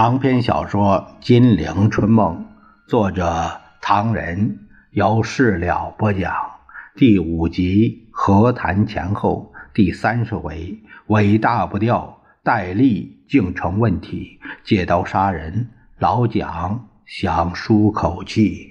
长篇小说《金陵春梦》，作者唐人，由事了播讲。第五集和谈前后，第三十回尾大不掉，戴笠竟成问题，借刀杀人，老蒋想舒口气。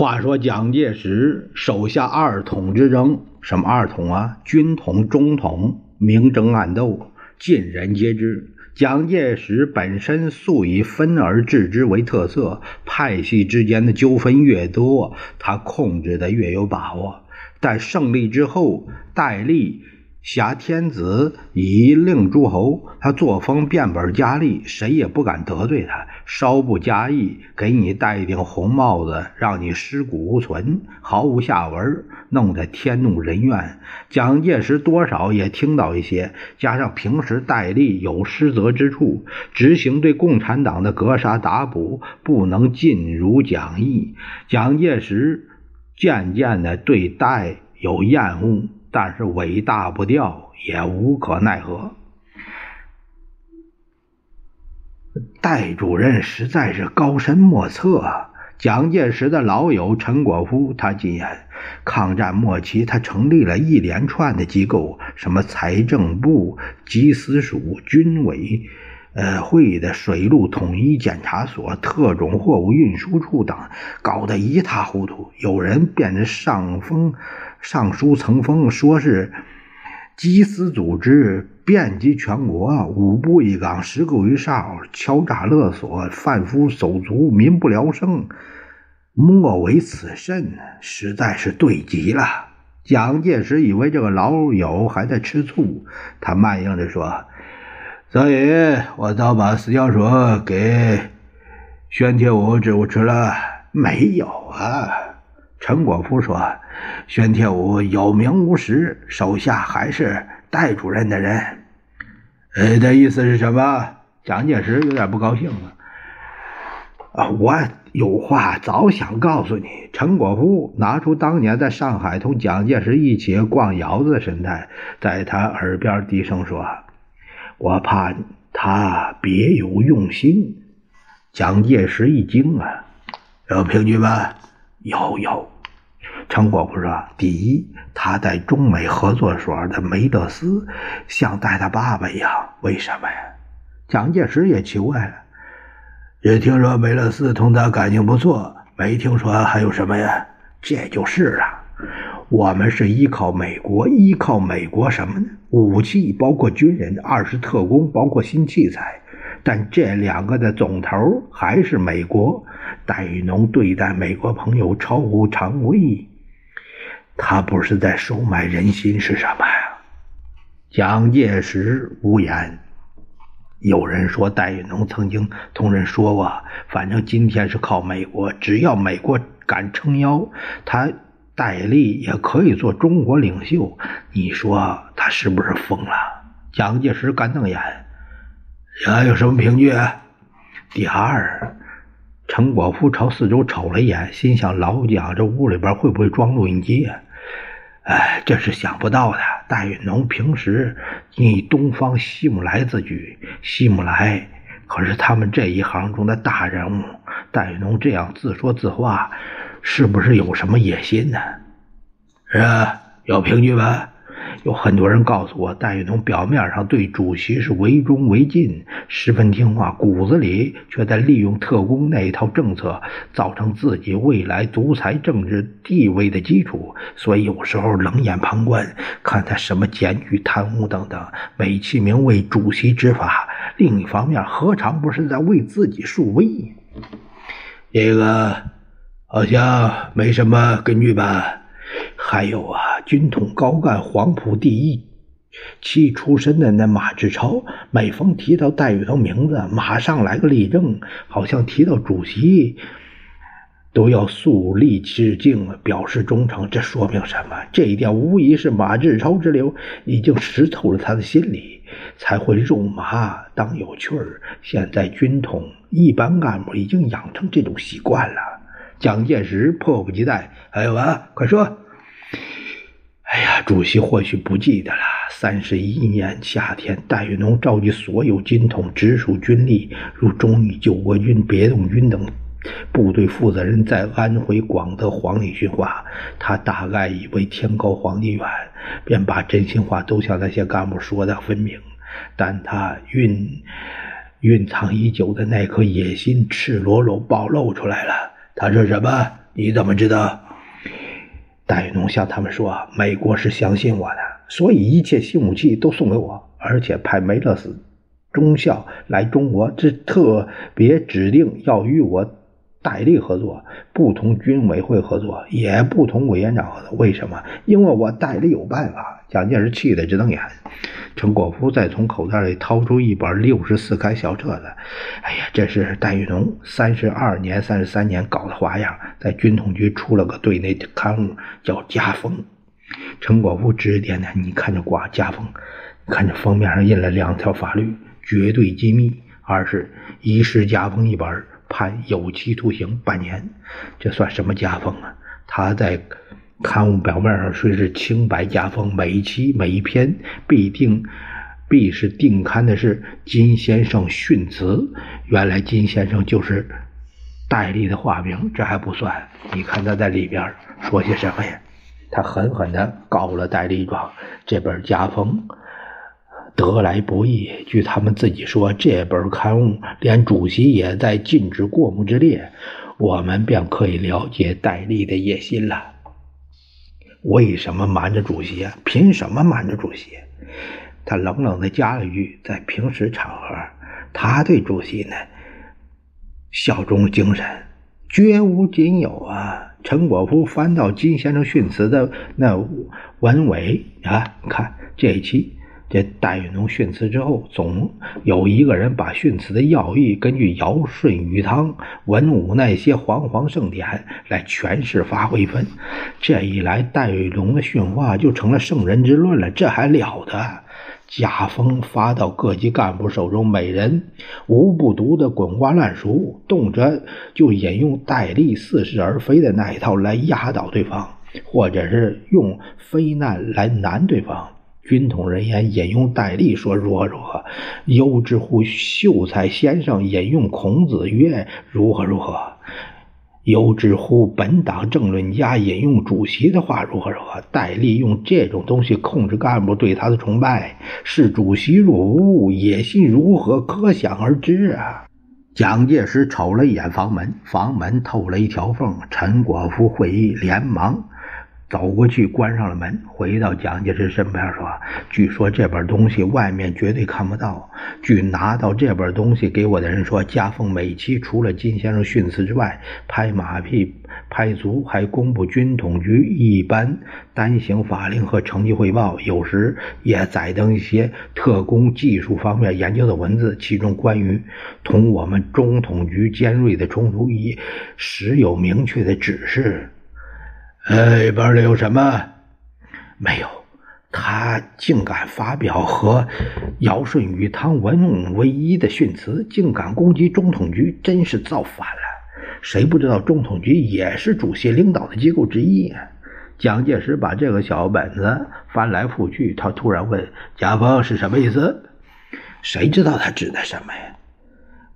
话说蒋介石手下二统之争，什么二统啊？军统、中统，明争暗斗，尽人皆知。蒋介石本身素以分而治之为特色，派系之间的纠纷越多，他控制的越有把握。但胜利之后，戴笠。挟天子以令诸侯，他作风变本加厉，谁也不敢得罪他。稍不加意，给你戴一顶红帽子，让你尸骨无存，毫无下文，弄得天怒人怨。蒋介石多少也听到一些，加上平时戴笠有失责之处，执行对共产党的格杀打捕，不能尽如蒋意。蒋介石渐渐的对戴有厌恶。但是尾大不掉，也无可奈何。戴主任实在是高深莫测。蒋介石的老友陈果夫，他进言：抗战末期，他成立了一连串的机构，什么财政部、缉私署、军委呃会的水陆统一检查所、特种货物运输处等，搞得一塌糊涂。有人变得上风。上书层封，说是缉私组织遍及全国，五步一岗，十个一哨，敲诈勒索，贩夫走卒，民不聊生，莫为此甚，实在是对极了。蒋介石以为这个老友还在吃醋，他慢应着说：“所以我早把私交所给宣铁武支持了。”没有啊，陈果夫说。宣铁武有名无实，手下还是戴主任的人。呃，的意思是什么？蒋介石有点不高兴了。啊，我有话早想告诉你。陈果夫拿出当年在上海同蒋介石一起逛窑子的神态，在他耳边低声说：“我怕他别有用心。”蒋介石一惊啊，有凭据吗？有有。陈果夫说：“第一，他在中美合作所的梅德斯像带他爸爸一样，为什么呀？”蒋介石也奇怪了，只听说梅勒斯同他感情不错，没听说还有什么呀？这就是了。我们是依靠美国，依靠美国什么呢？武器，包括军人，二是特工，包括新器材。但这两个的总头还是美国。戴雨农对待美国朋友超乎常规。他不是在收买人心是什么呀？蒋介石无言。有人说戴雨农曾经同人说过，反正今天是靠美国，只要美国敢撑腰，他戴笠也可以做中国领袖。你说他是不是疯了？蒋介石干瞪眼，还有什么凭据？第二，陈果夫朝四周瞅了一眼，心想：老蒋这屋里边会不会装录音机？哎，这是想不到的。戴雨农平时以东方希姆莱自居，希姆莱可是他们这一行中的大人物。戴雨农这样自说自话，是不是有什么野心呢？是啊，有凭据吧？有很多人告诉我，戴雨农表面上对主席是唯忠唯进，十分听话，骨子里却在利用特工那一套政策，造成自己未来独裁政治地位的基础。所以有时候冷眼旁观，看他什么检举、贪污等等，美其名为主席执法，另一方面何尝不是在为自己树威？这个好像没什么根据吧？还有啊，军统高干黄埔第一期出身的那马志超，每逢提到戴雨农名字，马上来个立正，好像提到主席都要肃立致敬，表示忠诚。这说明什么？这一点无疑是马志超之流已经识透了他的心理，才会肉麻当有趣儿。现在军统一般干部已经养成这种习惯了。蒋介石迫不及待：“还有啊，快说！”哎呀，主席或许不记得了。三十一年夏天，戴玉农召集所有军统直属军力，如中义救国军、别动军等。部队负责人在安徽广德黄里训话，他大概以为天高皇帝远，便把真心话都向那些干部说的分明。但他蕴蕴藏已久的那颗野心赤裸裸暴露出来了。他说什么？你怎么知道？戴玉农向他们说：“美国是相信我的，所以一切新武器都送给我，而且派梅勒斯中校来中国，这特别指定要与我。”戴笠合作不同军委会合作，也不同委员长合作。为什么？因为我戴笠有办法。蒋介石气得直瞪眼。陈果夫再从口袋里掏出一本六十四开小册子。哎呀，这是戴玉农三十二年、三十三年搞的花样，在军统局出了个对内刊物，叫《家风》。陈果夫指指点点：“你看这挂家风，看这封面上印了两条法律：绝对机密，二是遗失家风一本。”判有期徒刑半年，这算什么家风啊？他在刊物表面上虽是清白家风，每一期每一篇必定必是定刊的是金先生训词。原来金先生就是戴笠的化名，这还不算。你看他在里边说些什么呀？他狠狠地告了戴笠状，这本家风。得来不易。据他们自己说，这本刊物连主席也在禁止过目之列，我们便可以了解戴笠的野心了。为什么瞒着主席啊？凭什么瞒着主席？他冷冷地加了一句：“在平时场合，他对主席呢，效忠精神绝无仅有啊。”陈果夫翻到金先生训词的那文尾啊，看这一期。这戴玉龙训词之后，总有一个人把训词的要义根据尧舜禹汤文武那些煌煌盛典来诠释发挥分。这一来，戴玉龙的训话就成了圣人之论了。这还了得！家风发到各级干部手中，每人无不读得滚瓜烂熟，动辄就引用戴笠似是而非的那一套来压倒对方，或者是用非难来难对方。军统人员引用戴笠说如何如何，优之乎秀才先生引用孔子曰如何如何，优之乎本党政论家引用主席的话如何如何。戴笠用这种东西控制干部对他的崇拜，视主席若无物，野心如何可想而知啊！蒋介石瞅了一眼房门，房门透了一条缝，陈果夫会议连忙。走过去，关上了门，回到蒋介石身边说：“据说这本东西外面绝对看不到。据拿到这本东西给我的人说，家风每期除了金先生训词之外，拍马屁拍足，还公布军统局一般单行法令和成绩汇报，有时也载登一些特工技术方面研究的文字，其中关于同我们中统局尖锐的冲突，已时有明确的指示。”里边里有什么？没有，他竟敢发表和尧舜禹汤文武为一的训词，竟敢攻击中统局，真是造反了！谁不知道中统局也是主席领导的机构之一？蒋介石把这个小本子翻来覆去，他突然问：“家风是什么意思？”谁知道他指的什么呀？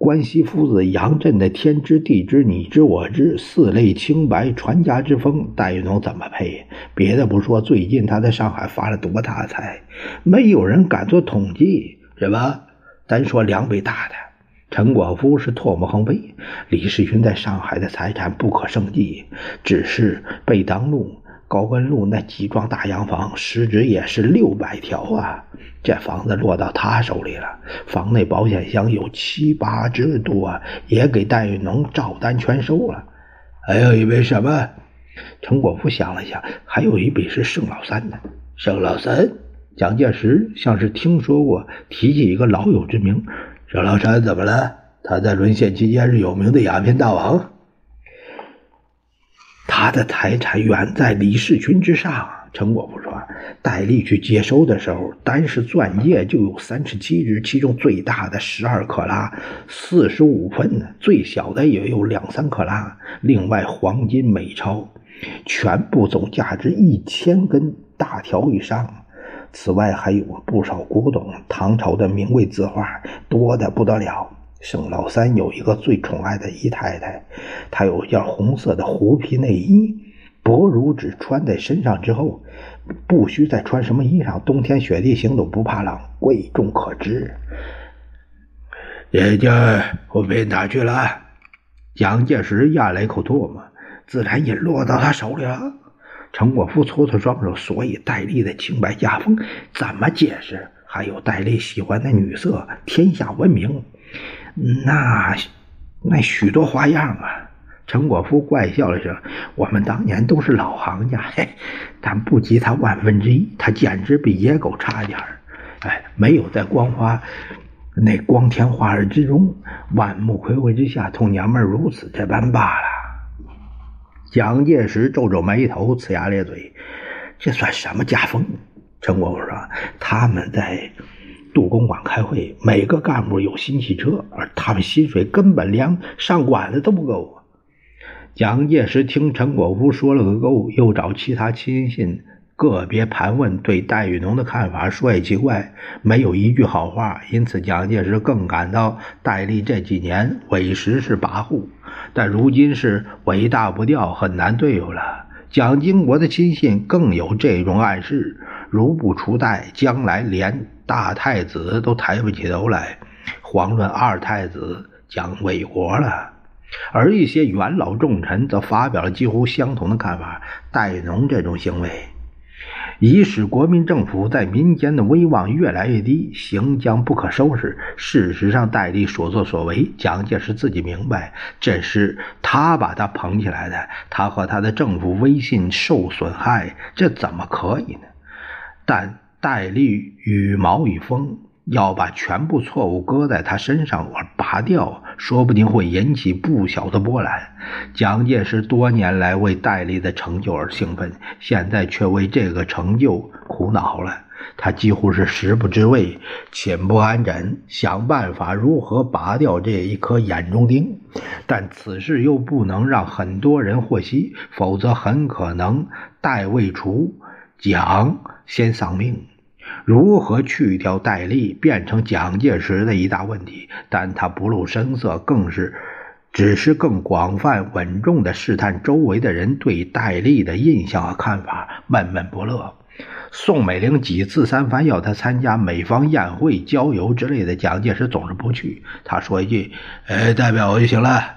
关西夫子杨震的“天知地知你知我知”四类清白传家之风，戴玉龙怎么配？别的不说，最近他在上海发了多大财，没有人敢做统计，是吧？单说两北大的，陈果夫是唾沫横飞，李世群在上海的财产不可胜计，只是被当路。高温路那几幢大洋房，市值也是六百条啊！这房子落到他手里了，房内保险箱有七八只多，也给戴玉农照单全收了。还有一笔什么？陈果夫想了想，还有一笔是盛老三的。盛老三，蒋介石像是听说过，提起一个老友之名。盛老三怎么了？他在沦陷期间是有名的鸦片大王。他的财产远在李世群之上，陈果夫说：“戴笠去接收的时候，单是钻戒就有三十七只，其中最大的十二克拉，四十五分；最小的也有两三克拉。另外，黄金、美钞，全部总价值一千根大条以上。此外，还有不少古董，唐朝的名贵字画，多的不得了。盛老三有一个最宠爱的姨太太，她有一件红色的狐皮内衣。”薄如纸，穿在身上之后，不需再穿什么衣裳，冬天雪地行走不怕冷，贵重可知。这件我被哪去了？蒋介石咽了一口唾沫，自然也落到他手里了。陈果夫搓搓双手，所以戴笠的清白家风怎么解释？还有戴笠喜欢的女色，天下闻名，那那许多花样啊！陈果夫怪笑了声：“我们当年都是老行家，嘿，但不及他万分之一。他简直比野狗差点儿。哎，没有在光花那光天化日之中，万目睽睽之下，同娘们如此这般罢了。”蒋介石皱皱眉头，呲牙咧嘴：“这算什么家风？”陈果夫说：“他们在杜公馆开会，每个干部有新汽车，而他们薪水根本连上馆子都不够啊。”蒋介石听陈果夫说了个够，又找其他亲信个别盘问对戴玉农的看法，说也奇怪，没有一句好话。因此，蒋介石更感到戴笠这几年委实是跋扈，但如今是尾大不掉，很难对付了。蒋经国的亲信更有这种暗示：如不除戴，将来连大太子都抬不起头来，遑论二太子将卫国了。而一些元老重臣则发表了几乎相同的看法。戴农这种行为，已使国民政府在民间的威望越来越低，行将不可收拾。事实上，戴笠所作所为，蒋介石自己明白，这是他把他捧起来的，他和他的政府威信受损害，这怎么可以呢？但戴笠羽毛已丰。要把全部错误搁在他身上而拔掉，说不定会引起不小的波澜。蒋介石多年来为戴笠的成就而兴奋，现在却为这个成就苦恼了。他几乎是食不知味，寝不安枕，想办法如何拔掉这一颗眼中钉。但此事又不能让很多人获悉，否则很可能戴未除，蒋先丧命。如何去掉戴笠，变成蒋介石的一大问题。但他不露声色，更是只是更广泛稳重地试探周围的人对戴笠的印象和看法，闷闷不乐。宋美龄几次三番要他参加美方宴会、郊游之类的，蒋介石总是不去。他说一句：“呃，代表我就行了。”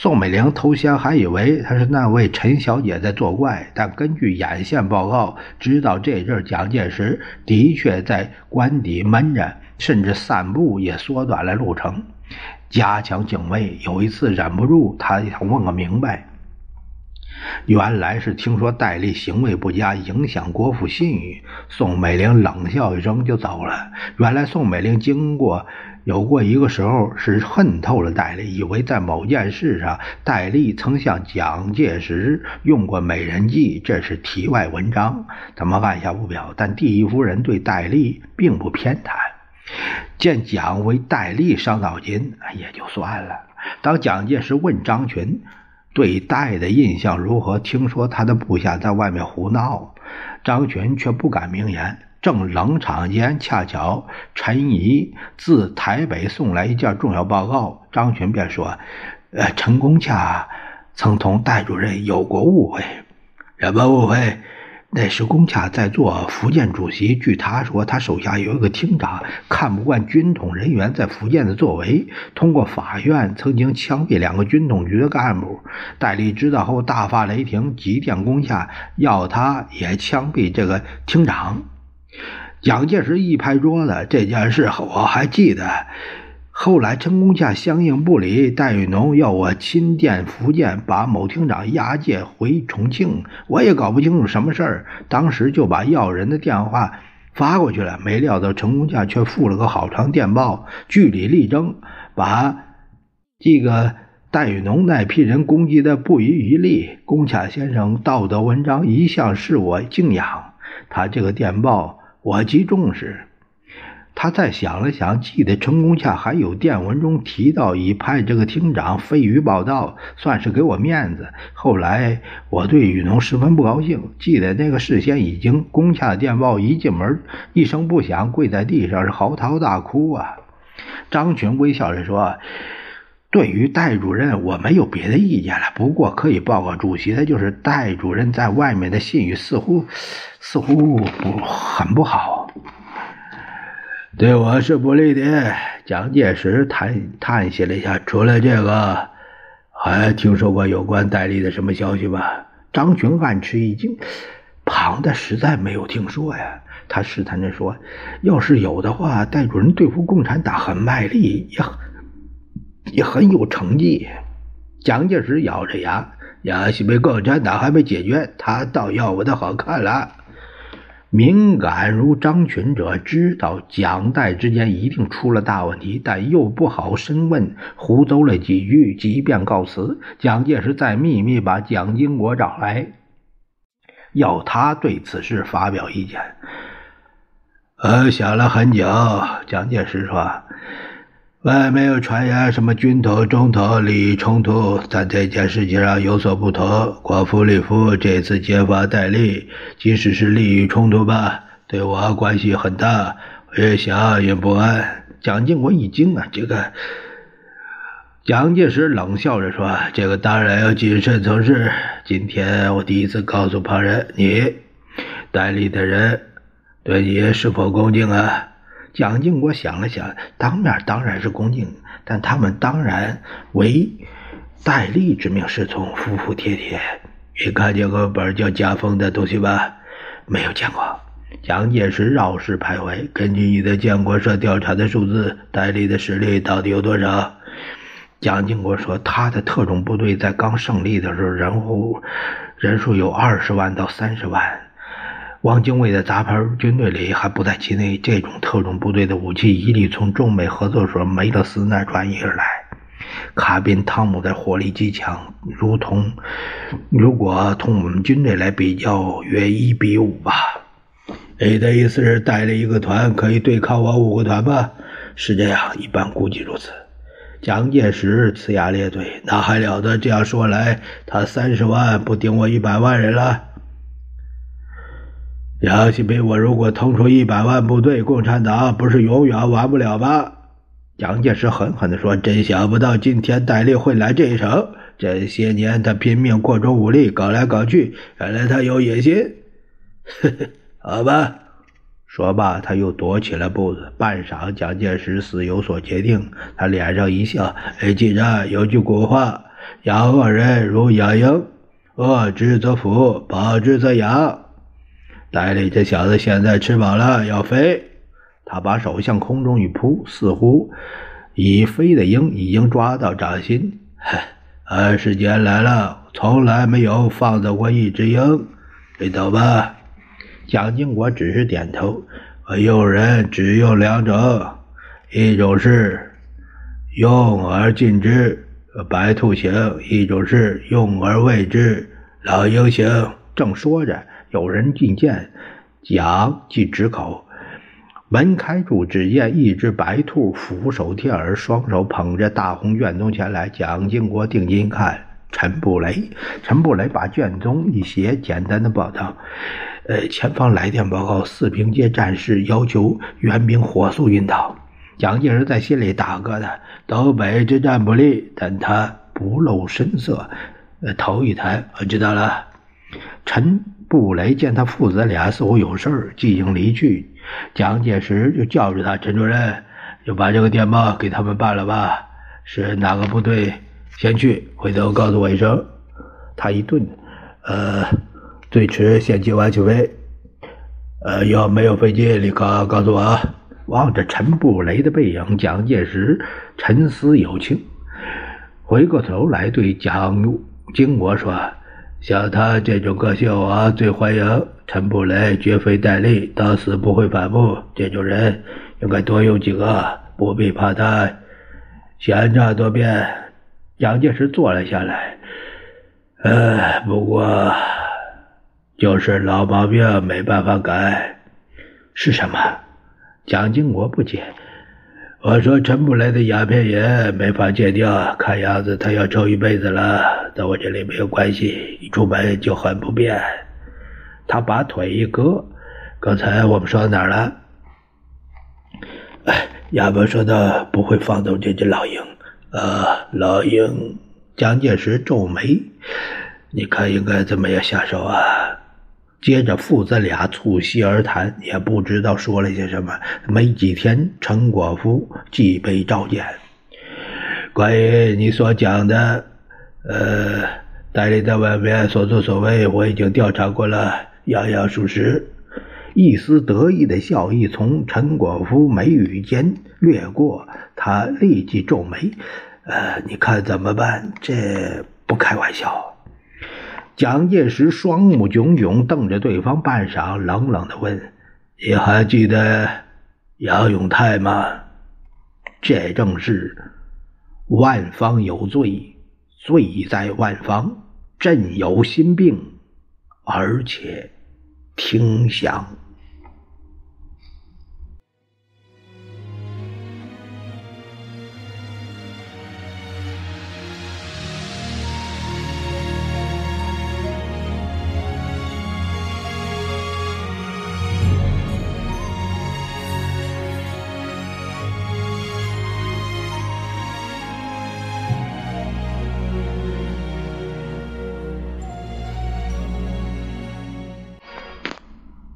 宋美龄头先还以为他是那位陈小姐在作怪，但根据眼线报告，知道这阵蒋介石的确在官邸闷着，甚至散步也缩短了路程，加强警卫。有一次忍不住，他想问个明白。原来是听说戴笠行为不佳，影响国父信誉。宋美龄冷笑一声就走了。原来宋美龄经过。有过一个时候是恨透了戴笠，以为在某件事上戴笠曾向蒋介石用过美人计，这是题外文章，咱们按下不表。但第一夫人对戴笠并不偏袒，见蒋为戴笠伤脑筋也就算了。当蒋介石问张群对戴的印象如何，听说他的部下在外面胡闹，张群却不敢明言。正冷场间，恰巧陈仪自台北送来一件重要报告，张群便说：“呃，陈公洽曾同戴主任有过误会。什么误会？那时公洽在做福建主席，据他说，他手下有一个厅长看不惯军统人员在福建的作为，通过法院曾经枪毙两个军统局的干部。戴笠知道后大发雷霆，急电公洽要他也枪毙这个厅长。”蒋介石一拍桌子：“这件事我还记得。后来陈公洽相应不理，戴玉农要我亲电福建，把某厅长押解回重庆。我也搞不清楚什么事儿，当时就把要人的电话发过去了。没料到陈公洽却附了个好长电报，据理力争，把这个戴雨农那批人攻击的不遗余力。龚恰先生道德文章一向是我敬仰，他这个电报我极重视。他再想了想，记得成功下还有电文中提到已派这个厅长飞鱼报道，算是给我面子。后来我对雨农十分不高兴，记得那个事先已经攻下的电报一进门，一声不响跪在地上是嚎啕大哭啊。张群微笑着说：“对于戴主任，我没有别的意见了。不过可以报告主席的就是，戴主任在外面的信誉似乎似乎不很不好。”对我是不利的。蒋介石叹叹息了一下，除了这个，还听说过有关戴笠的什么消息吗？张群暗吃一惊，庞的实在没有听说呀。他试探着说：“要是有的话，戴主任对付共产党很卖力，也也很有成绩。”蒋介石咬着牙：“要是被共产党还没解决，他倒要我的好看了。”敏感如张群者知道蒋代之间一定出了大问题，但又不好深问，胡诌了几句，即便告辞。蒋介石再秘密把蒋经国找来，要他对此事发表意见。呃，想了很久，蒋介石说。外面有传言，什么军统、中统利益冲突，在这件事情上有所不同。国父、李夫这次揭发戴笠，即使是利益冲突吧，对我关系很大，我越想越不安。蒋经国一惊啊，这个蒋介石冷笑着说：“这个当然要谨慎从事。今天我第一次告诉旁人，你戴笠的人对你是否恭敬啊？”蒋经国想了想，当面当然是恭敬，但他们当然唯戴笠之命是从，服服帖帖。你看见过本叫家风的东西吧？没有见过。蒋介石绕世徘徊，根据你的建国社调查的数字，戴笠的实力到底有多少？蒋经国说，他的特种部队在刚胜利的时候，人户人数有二十万到三十万。汪精卫的杂牌军队里还不在其内。这种特种部队的武器一律从中美合作所梅勒斯那转移而来。卡宾汤姆的火力极强，如同如果同我们军队来比较，约一比五吧。你的意思是带了一个团可以对抗我五个团吧？是这样，一般估计如此。蒋介石呲牙咧嘴，那还了得？这样说来，他三十万不顶我一百万人了。杨锡斌，我如果腾出一百万部队，共产党不是永远完不了吗？蒋介石狠狠地说：“真想不到今天戴笠会来这一手。这些年他拼命扩充武力，搞来搞去，原来他有野心。呵呵，好吧。”说罢，他又踱起了步子。半晌，蒋介石似有所决定，他脸上一笑：“哎，既然有句古话，养恶人如养鹰，恶之则福，保之则养。”戴笠这小子现在吃饱了，要飞。他把手向空中一扑，似乎已飞的鹰已经抓到掌心。二十年来了，从来没有放走过一只鹰，知道吧？蒋经国只是点头。我用人只用两种，一种是用而尽之，白兔型；一种是用而未之，老鹰型。正说着。有人进见，蒋即止口。门开处，只见一只白兔俯首贴耳，双手捧着大红卷宗前来。蒋经国定睛一看，陈布雷。陈布雷把卷宗一斜，简单的报道：“呃，前方来电报告，四平街战事要求援兵火速运到。”蒋介石在心里打疙瘩：“东北之战不利。”但他不露声色，呃，头一抬：“我知道了。”陈。布雷见他父子俩似乎有事儿，即行离去。蒋介石就叫住他：“陈主任，就把这个电报给他们办了吧。是哪个部队先去？回头告诉我一声。”他一顿：“呃，最迟限期晚起飞。呃，要没有飞机，立刻告诉我。”望着陈布雷的背影，蒋介石沉思有情，回过头来对蒋经国说。像他这种个性，我最欢迎。陈布雷绝非戴笠，到死不会反目。这种人应该多用几个，不必怕他闲诈多变。蒋介石坐了下来。呃，不过就是老毛病没办法改。是什么？蒋经国不解。我说陈布雷的鸦片烟没法戒掉，看样子他要抽一辈子了。在我这里没有关系，一出门就很不便。他把腿一搁。刚才我们说到哪儿了？哎，衙门说的不会放走这只老鹰。啊，老鹰！蒋介石皱眉，你看应该怎么样下手啊？接着父子俩促膝而谈，也不知道说了些什么。没几天，陈果夫即被召见。关于你所讲的，呃，戴笠在外面所作所为，我已经调查过了，样样属实。一丝得意的笑意从陈果夫眉宇间掠过，他立即皱眉：“呃，你看怎么办？这不开玩笑。”蒋介石双目炯炯瞪着对方半晌，冷冷的问：“你还记得杨永泰吗？”这正是万方有罪，罪在万方。朕有心病，而且听降。